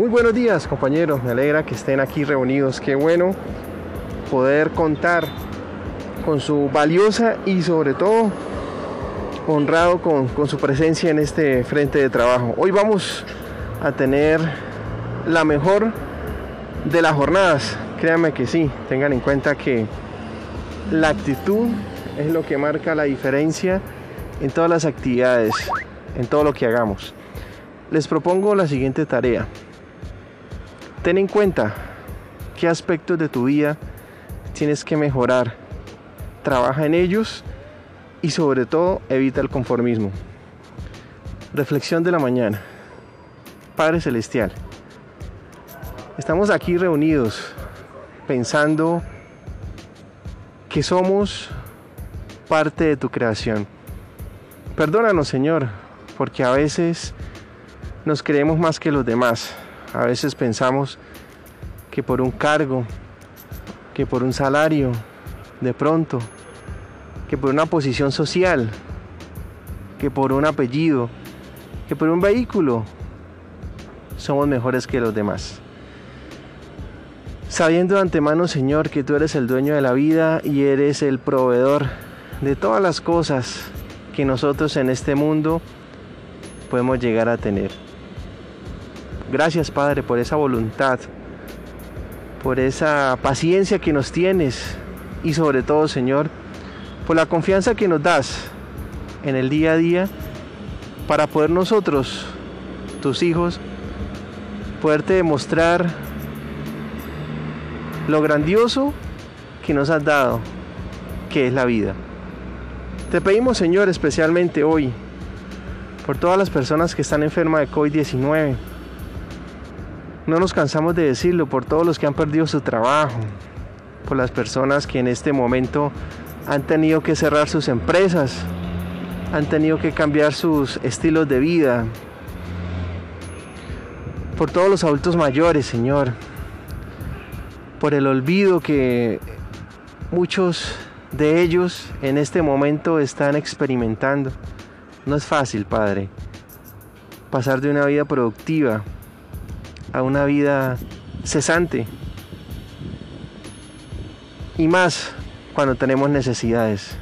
Muy buenos días compañeros, me alegra que estén aquí reunidos. Qué bueno poder contar con su valiosa y sobre todo honrado con, su presencia en este frente de trabajo. Hoy vamos a tener la mejor de las jornadas. Créanme que sí, tengan en cuenta que la actitud es lo que marca la diferencia en todas las actividades, en todo lo que hagamos. Les propongo la siguiente tarea. Ten en cuenta qué aspectos de tu vida tienes que mejorar. Trabaja en ellos y sobre todo evita el conformismo. Reflexión de la mañana. Padre Celestial, estamos aquí reunidos pensando que somos parte de tu creación. Perdónanos, Señor, porque a veces nos creemos más que los demás. A veces pensamos que por un cargo, que por un salario, de pronto, que por una posición social, que por un apellido, que por un vehículo, somos mejores que los demás. Sabiendo de antemano, Señor, que tú eres el dueño de la vida y eres el proveedor de todas las cosas que nosotros en este mundo podemos llegar a tener. Gracias, Padre, por esa voluntad, por esa paciencia que nos tienes y sobre todo, Señor, por la confianza que nos das en el día a día para poder nosotros, tus hijos, poderte demostrar lo grandioso que nos has dado, que es la vida. Te pedimos, Señor, especialmente hoy, por todas las personas que están enfermas de COVID-19. No nos cansamos de decirlo, por todos los que han perdido su trabajo, por las personas que en este momento han tenido que cerrar sus empresas, han tenido que cambiar sus estilos de vida, por todos los adultos mayores, Señor, por el olvido que muchos de ellos en este momento están experimentando. No es fácil, Padre, pasar de una vida productiva a una vida cesante. Y más cuando tenemos necesidades.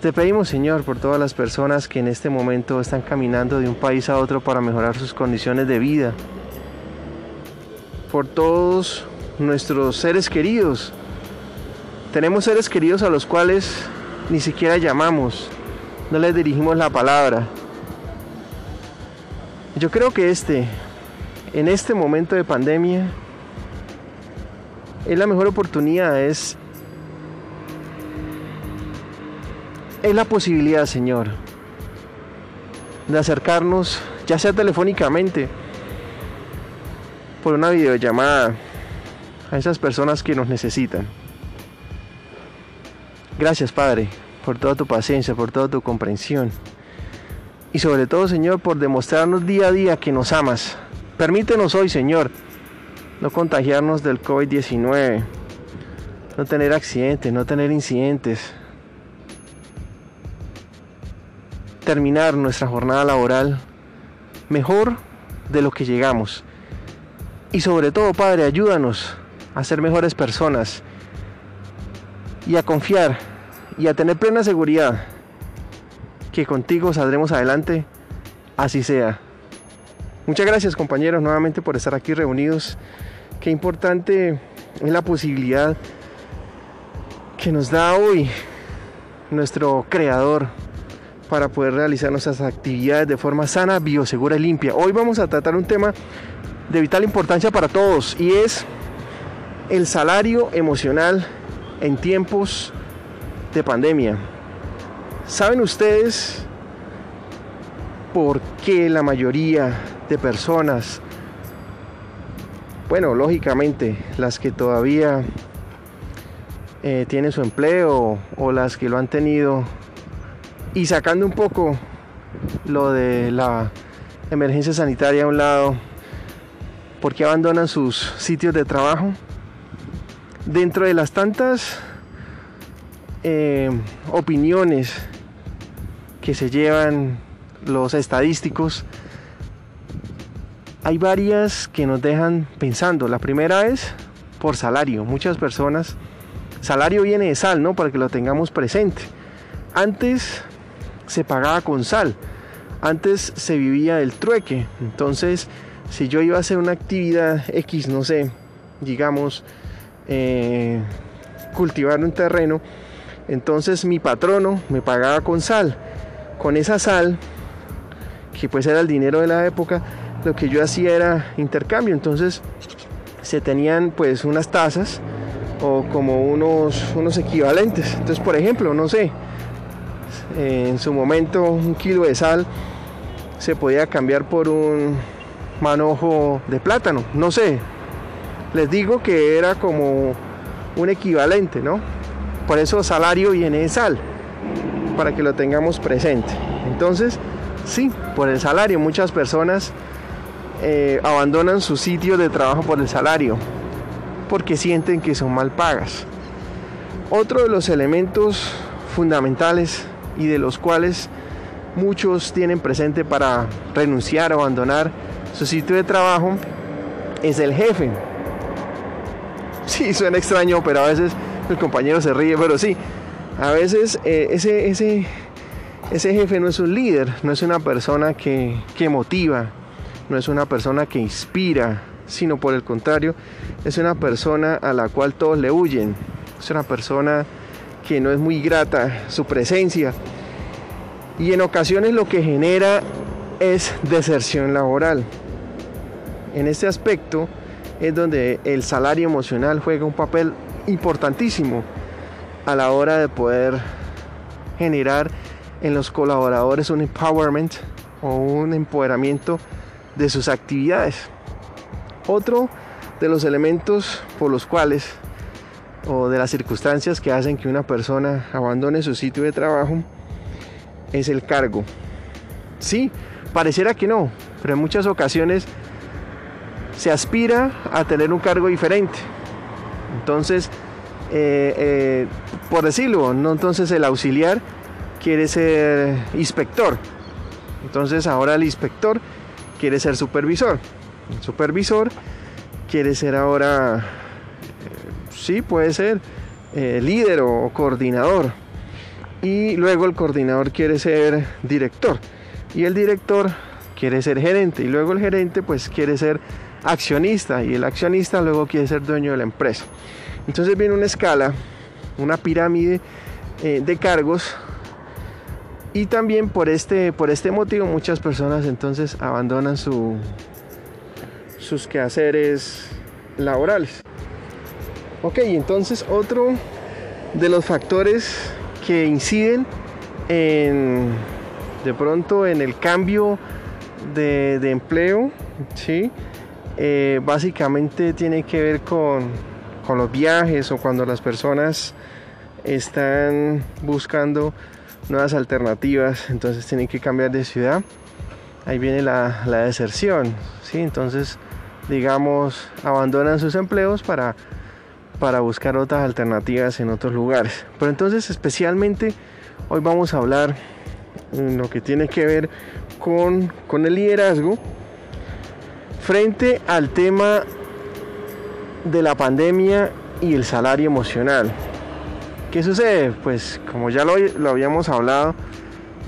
Te pedimos, Señor, por todas las personas que en este momento están caminando de un país a otro para mejorar sus condiciones de vida. Por todos nuestros seres queridos. Tenemos seres queridos a los cuales ni siquiera llamamos, no les dirigimos la palabra. Yo creo que este, en este momento de pandemia, es la mejor oportunidad, es es la posibilidad, Señor, de acercarnos, ya sea telefónicamente, por una videollamada, a esas personas que nos necesitan. Gracias, Padre, por toda tu paciencia, por toda tu comprensión. Y sobre todo, Señor, por demostrarnos día a día que nos amas. Permítenos hoy, Señor, no contagiarnos del COVID-19, no tener accidentes, no tener incidentes, terminar nuestra jornada laboral mejor de lo que llegamos. Y sobre todo, Padre, ayúdanos a ser mejores personas y a confiar y a tener plena seguridad que contigo saldremos adelante, así sea. Muchas gracias compañeros nuevamente por estar aquí reunidos. Qué importante es la posibilidad que nos da hoy nuestro creador para poder realizar nuestras actividades de forma sana, biosegura y limpia. Hoy vamos a tratar un tema de vital importancia para todos y es el salario emocional en tiempos de pandemia. ¿Saben ustedes por qué la mayoría de personas, bueno, lógicamente las que todavía eh, tienen su empleo o las que lo han tenido y sacando un poco lo de la emergencia sanitaria a un lado, ¿por qué abandonan sus sitios de trabajo? Dentro de las tantas eh, opiniones que se llevan los estadísticos, hay varias que nos dejan pensando. La primera es por salario. Muchas personas, salario viene de sal, ¿no? Para que lo tengamos presente. Antes se pagaba con sal. Antes se vivía del trueque. Entonces, si yo iba a hacer una actividad X, no sé, digamos, eh, cultivar un terreno, entonces mi patrono me pagaba con sal. Con esa sal, que pues era el dinero de la época, lo que yo hacía era intercambio. Entonces se tenían pues unas tasas o como unos, unos equivalentes. Entonces, por ejemplo, no sé, en su momento un kilo de sal se podía cambiar por un manojo de plátano, no sé. Les digo que era como un equivalente, ¿no? Por eso salario viene de sal, para que lo tengamos presente. Entonces, sí, por el salario muchas personas eh, abandonan su sitio de trabajo por el salario, porque sienten que son mal pagas. Otro de los elementos fundamentales y de los cuales muchos tienen presente para renunciar o abandonar su sitio de trabajo es el jefe. Sí, suena extraño, pero a veces el compañero se ríe, pero sí, a veces eh, ese, ese, ese jefe no es un líder, no es una persona que, que motiva, no es una persona que inspira, sino por el contrario, es una persona a la cual todos le huyen, es una persona que no es muy grata su presencia y en ocasiones lo que genera es deserción laboral. En este aspecto es donde el salario emocional juega un papel importantísimo a la hora de poder generar en los colaboradores un empowerment o un empoderamiento de sus actividades. Otro de los elementos por los cuales o de las circunstancias que hacen que una persona abandone su sitio de trabajo es el cargo. Sí, pareciera que no, pero en muchas ocasiones se aspira a tener un cargo diferente. Entonces, eh, eh, por decirlo, no entonces el auxiliar quiere ser inspector. Entonces ahora el inspector quiere ser supervisor. El supervisor quiere ser ahora, eh, sí, puede ser líder o coordinador. Y luego el coordinador quiere ser director. Y el director quiere ser gerente. Y luego el gerente pues quiere ser accionista. Y el accionista luego quiere ser dueño de la empresa. Entonces viene una escala, una pirámide eh, de cargos y también por este, por este motivo muchas personas entonces abandonan su, sus quehaceres laborales. Ok, entonces otro de los factores que inciden en de pronto en el cambio de, empleo, ¿sí? Eh, básicamente tiene que ver con con los viajes o cuando las personas están buscando nuevas alternativas, entonces tienen que cambiar de ciudad. Ahí viene la, deserción, ¿sí? Entonces, digamos, abandonan sus empleos para, para buscar otras alternativas en otros lugares. Pero entonces, especialmente, hoy vamos a hablar en lo que tiene que ver con, con el liderazgo frente al tema de la pandemia y el salario emocional. ¿Qué sucede? Pues como ya lo, habíamos hablado,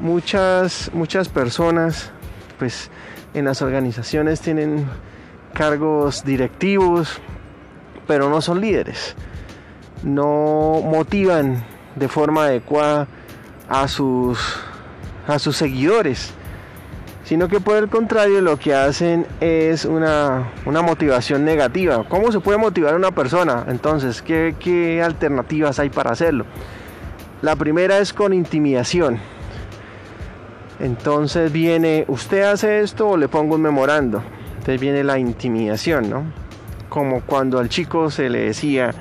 muchas, muchas personas pues en las organizaciones tienen cargos directivos, pero no son líderes. No motivan de forma adecuada a sus, a sus seguidores sino que por el contrario lo que hacen es una, motivación negativa. ¿Cómo se puede motivar a una persona? Entonces, ¿qué, ¿qué, alternativas hay para hacerlo? La primera es con intimidación. Entonces viene, usted hace esto o le pongo un memorando. Entonces viene la intimidación, ¿no? Como cuando al chico se le decía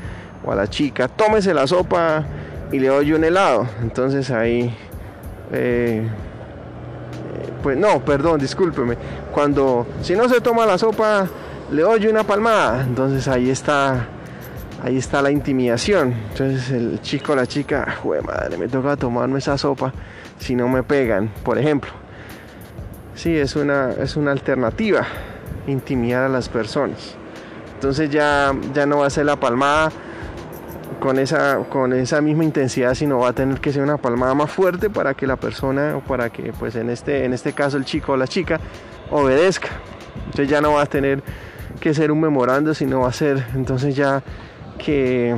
o a la chica, tómese la sopa y le doy un helado. Entonces ahí... Eh, pues no, perdón, discúlpeme, cuando si no se toma la sopa le doy una palmada, entonces ahí está ahí está la intimidación. Entonces el chico o la chica, jue madre, me toca tomarme esa sopa si no me pegan, por ejemplo. Sí, es una, es una alternativa. intimidar a las personas. Entonces ya, ya no va a ser la palmada con esa, con esa misma intensidad, sino va a tener que ser una palmada más fuerte para que la persona, o para que, pues en este, en este caso el chico o la chica, obedezca. Entonces ya no va a tener que ser un memorando, sino va a ser entonces ya que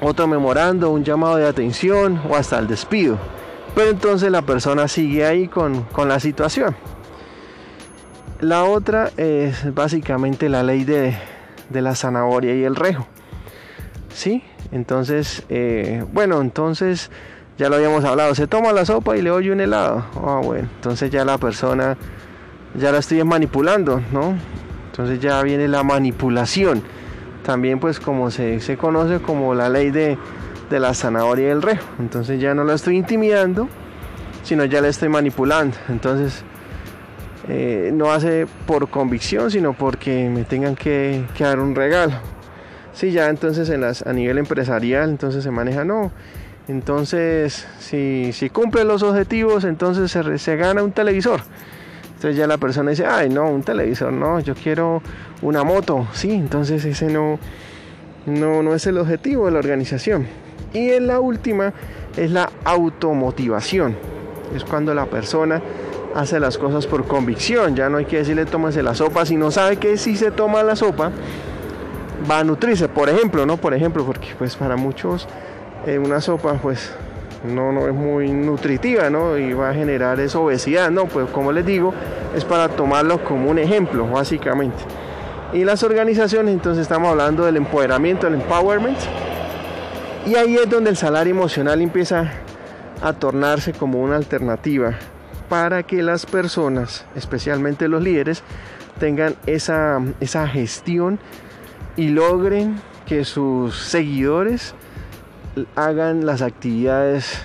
otro memorando, un llamado de atención o hasta el despido. Pero entonces la persona sigue ahí con, con la situación. La otra es básicamente la ley de, de la zanahoria y el rejo. ¿Sí? Entonces, eh, bueno, entonces ya lo habíamos hablado. Se toma la sopa y le oye un helado. Ah, bueno, entonces ya la persona ya la estoy manipulando, ¿no? Entonces ya viene la manipulación. También pues como se, se conoce como la ley de, de la zanahoria y el. Entonces ya no la estoy intimidando, sino ya la estoy manipulando. Entonces eh, no hace por convicción, sino porque me tengan que dar un regalo. Sí, ya entonces a nivel empresarial, entonces se maneja, no. Entonces, si, si cumple los objetivos, entonces se, gana un televisor. Entonces ya la persona dice, ay, no, un televisor, no, yo quiero una moto. Sí, entonces ese no, no, no es el objetivo de la organización. Y en la última es la automotivación. Es cuando la persona hace las cosas por convicción. Ya no hay que decirle tómese la sopa si no sabe que si se toma la sopa va a nutrirse, por ejemplo, ¿no? Por ejemplo, porque pues para muchos eh, una sopa pues no, no es muy nutritiva, ¿no? Y va a generar esa obesidad, ¿no? Pues como les digo, es para tomarlo como un ejemplo, básicamente. Y las organizaciones, entonces estamos hablando del empoderamiento, el empowerment. Y ahí es donde el salario emocional empieza a tornarse como una alternativa para que las personas, especialmente los líderes, tengan esa, esa gestión y logren que sus seguidores hagan las actividades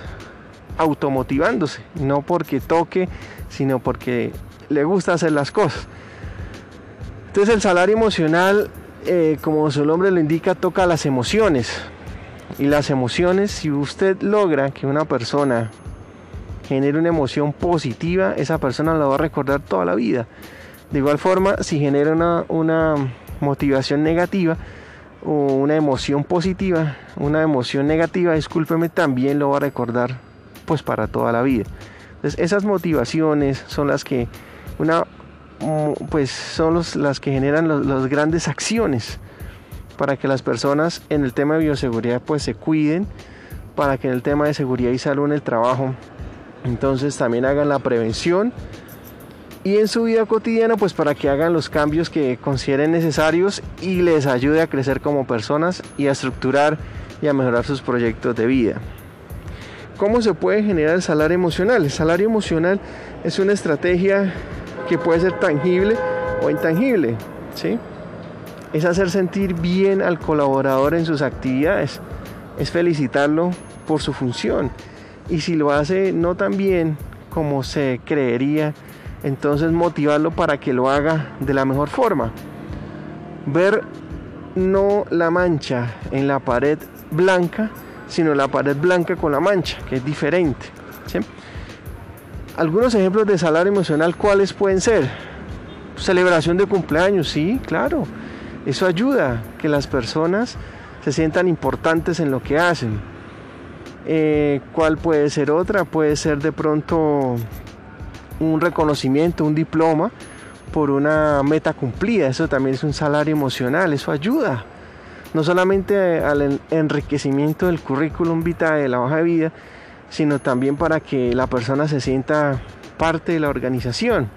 automotivándose, no porque toque, sino porque le gusta hacer las cosas. Entonces el salario emocional, eh, como su nombre lo indica, toca las emociones. Y las emociones, si usted logra que una persona genere una emoción positiva, esa persona la va a recordar toda la vida. De igual forma, si genera una, una motivación negativa o una emoción positiva, una emoción negativa, discúlpeme, también lo va a recordar pues para toda la vida. Entonces esas motivaciones son las que una pues son las que generan las grandes acciones para que las personas en el tema de bioseguridad pues se cuiden, para que en el tema de seguridad y salud en el trabajo entonces también hagan la prevención y en su vida cotidiana pues para que hagan los cambios que consideren necesarios y les ayude a crecer como personas y a estructurar y a mejorar sus proyectos de vida. ¿Cómo se puede generar el salario emocional? El salario emocional es una estrategia que puede ser tangible o intangible, ¿sí? Es hacer sentir bien al colaborador en sus actividades, es felicitarlo por su función y si lo hace no tan bien como se creería, entonces motivarlo para que lo haga de la mejor forma. Ver no la mancha en la pared blanca, sino la pared blanca con la mancha, que es diferente. Algunos ejemplos de salario emocional, ¿cuáles pueden ser? Celebración de cumpleaños, sí, claro. Eso ayuda que las personas se sientan importantes en lo que hacen. Eh, ¿Cuál puede ser otra? Puede ser de pronto un reconocimiento, un diploma por una meta cumplida. Eso también es un salario emocional, eso ayuda. No solamente al enriquecimiento del currículum vitae de la hoja de vida, sino también para que la persona se sienta parte de la organización.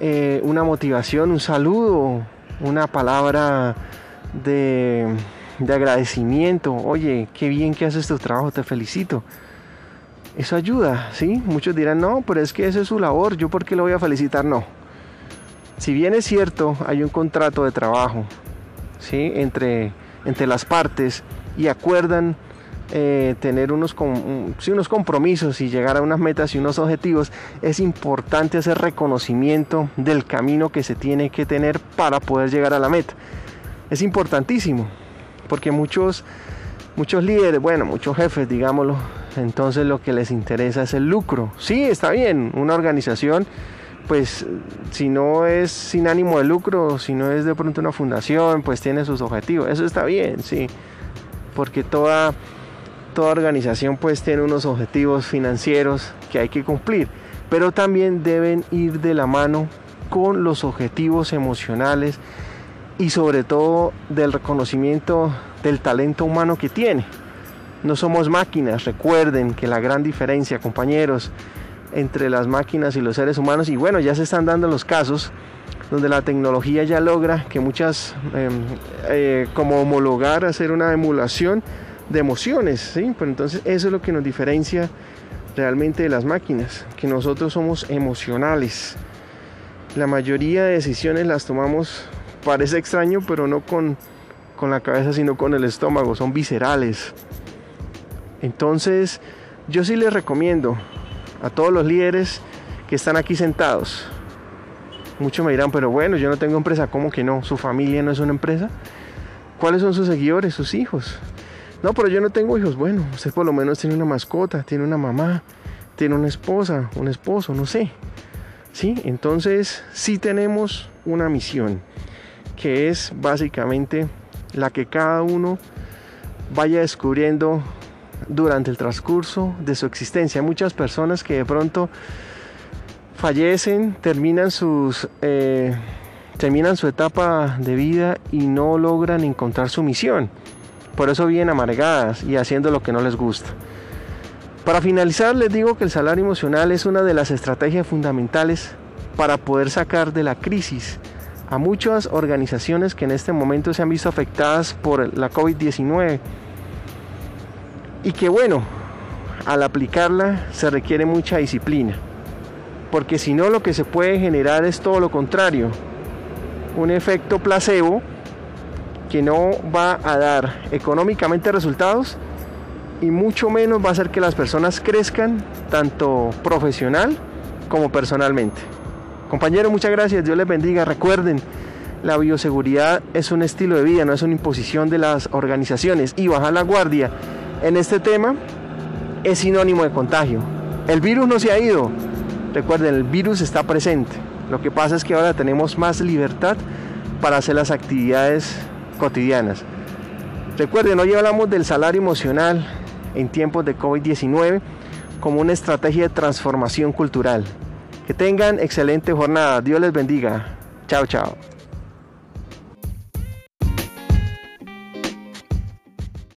Eh, una motivación, un saludo, una palabra de, de agradecimiento. Oye, qué bien que haces tu trabajo, te felicito. Eso ayuda, ¿sí? Muchos dirán, no, pero es que esa es su labor, ¿yo por qué lo voy a felicitar? No. Si bien es cierto, hay un contrato de trabajo, ¿sí? Entre, entre las partes y acuerdan eh, tener unos, unos compromisos y llegar a unas metas y unos objetivos, es importante hacer reconocimiento del camino que se tiene que tener para poder llegar a la meta. Es importantísimo, porque muchos, muchos líderes, bueno, muchos jefes, digámoslo, entonces lo que les interesa es el lucro. Sí, está bien, una organización pues si no es sin ánimo de lucro, si no es de pronto una fundación, pues tiene sus objetivos. Eso está bien, sí, porque toda, toda organización pues tiene unos objetivos financieros que hay que cumplir, pero también deben ir de la mano con los objetivos emocionales y sobre todo del reconocimiento del talento humano que tiene. No somos máquinas, recuerden que la gran diferencia, compañeros, entre las máquinas y los seres humanos y bueno, ya se están dando los casos donde la tecnología ya logra que muchas, em, eh, como homologar, hacer una emulación de emociones. Pero entonces eso es lo que nos diferencia realmente de las máquinas, que nosotros somos emocionales. La mayoría de decisiones las tomamos, parece extraño, pero no con, con la cabeza, sino con el estómago, son viscerales. Entonces, yo sí les recomiendo a todos los líderes que están aquí sentados. Muchos me dirán, pero bueno, yo no tengo empresa, ¿cómo que no? ¿Su familia no es una empresa? ¿Cuáles son sus seguidores, sus hijos? No, pero yo no tengo hijos. Bueno, usted por lo menos tiene una mascota, tiene una mamá, tiene una esposa, un esposo, no sé. ¿Sí? Entonces, sí tenemos una misión, que es básicamente la que cada uno vaya descubriendo durante el transcurso de su existencia. Muchas personas que de pronto fallecen, terminan sus eh, terminan su etapa de vida y no logran encontrar su misión. Por eso vienen amargadas y haciendo lo que no les gusta. Para finalizar, les digo que el salario emocional es una de las estrategias fundamentales para poder sacar de la crisis a muchas organizaciones que en este momento se han visto afectadas por la COVID-19 y que bueno, al aplicarla se requiere mucha disciplina, porque si no lo que se puede generar es todo lo contrario, un efecto placebo que no va a dar económicamente resultados y mucho menos va a hacer que las personas crezcan tanto profesional como personalmente. Compañeros, muchas gracias, Dios les bendiga. Recuerden, la bioseguridad es un estilo de vida, no es una imposición de las organizaciones y bajar la guardia en este tema es sinónimo de contagio. El virus no se ha ido. Recuerden, el virus está presente. Lo que pasa es que ahora tenemos más libertad para hacer las actividades cotidianas. Recuerden, hoy hablamos del salario emocional en tiempos de COVID-19 como una estrategia de transformación cultural. Que tengan excelente jornada. Dios les bendiga. Chao, chao.